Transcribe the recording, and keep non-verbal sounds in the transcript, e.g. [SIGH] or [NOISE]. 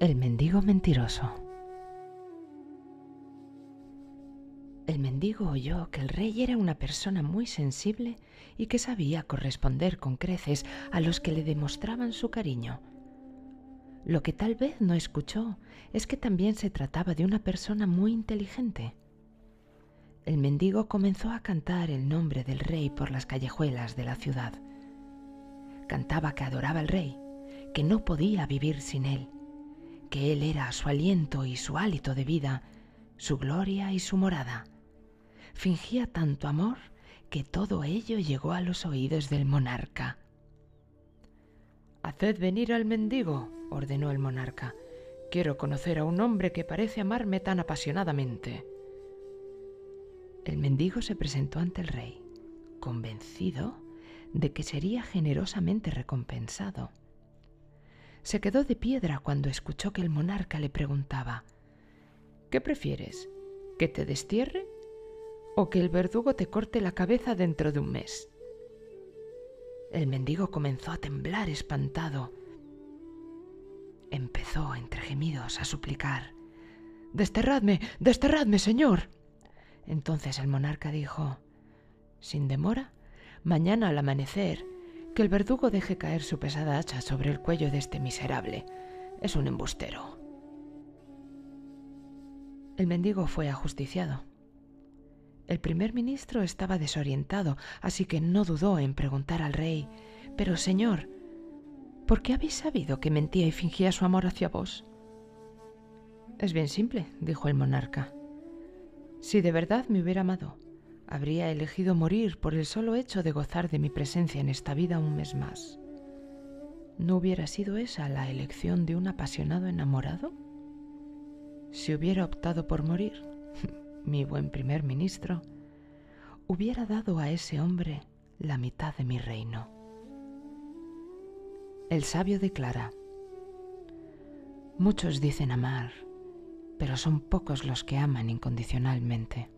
El mendigo mentiroso. El mendigo oyó que el rey era una persona muy sensible y que sabía corresponder con creces a los que le demostraban su cariño. Lo que tal vez no escuchó es que también se trataba de una persona muy inteligente. El mendigo comenzó a cantar el nombre del rey por las callejuelas de la ciudad. Cantaba que adoraba al rey, que no podía vivir sin él que Él era su aliento y su hálito de vida, su gloria y su morada. Fingía tanto amor que todo ello llegó a los oídos del monarca. Haced venir al mendigo, ordenó el monarca. Quiero conocer a un hombre que parece amarme tan apasionadamente. El mendigo se presentó ante el rey, convencido de que sería generosamente recompensado se quedó de piedra cuando escuchó que el monarca le preguntaba ¿Qué prefieres? ¿Que te destierre? ¿O que el verdugo te corte la cabeza dentro de un mes? El mendigo comenzó a temblar espantado. Empezó entre gemidos a suplicar Desterradme, desterradme, señor. Entonces el monarca dijo Sin demora, mañana al amanecer que el verdugo deje caer su pesada hacha sobre el cuello de este miserable. Es un embustero. El mendigo fue ajusticiado. El primer ministro estaba desorientado, así que no dudó en preguntar al rey Pero, señor, ¿por qué habéis sabido que mentía y fingía su amor hacia vos? Es bien simple, dijo el monarca. Si de verdad me hubiera amado, habría elegido morir por el solo hecho de gozar de mi presencia en esta vida un mes más. ¿No hubiera sido esa la elección de un apasionado enamorado? Si hubiera optado por morir, [LAUGHS] mi buen primer ministro, hubiera dado a ese hombre la mitad de mi reino. El sabio declara, Muchos dicen amar, pero son pocos los que aman incondicionalmente.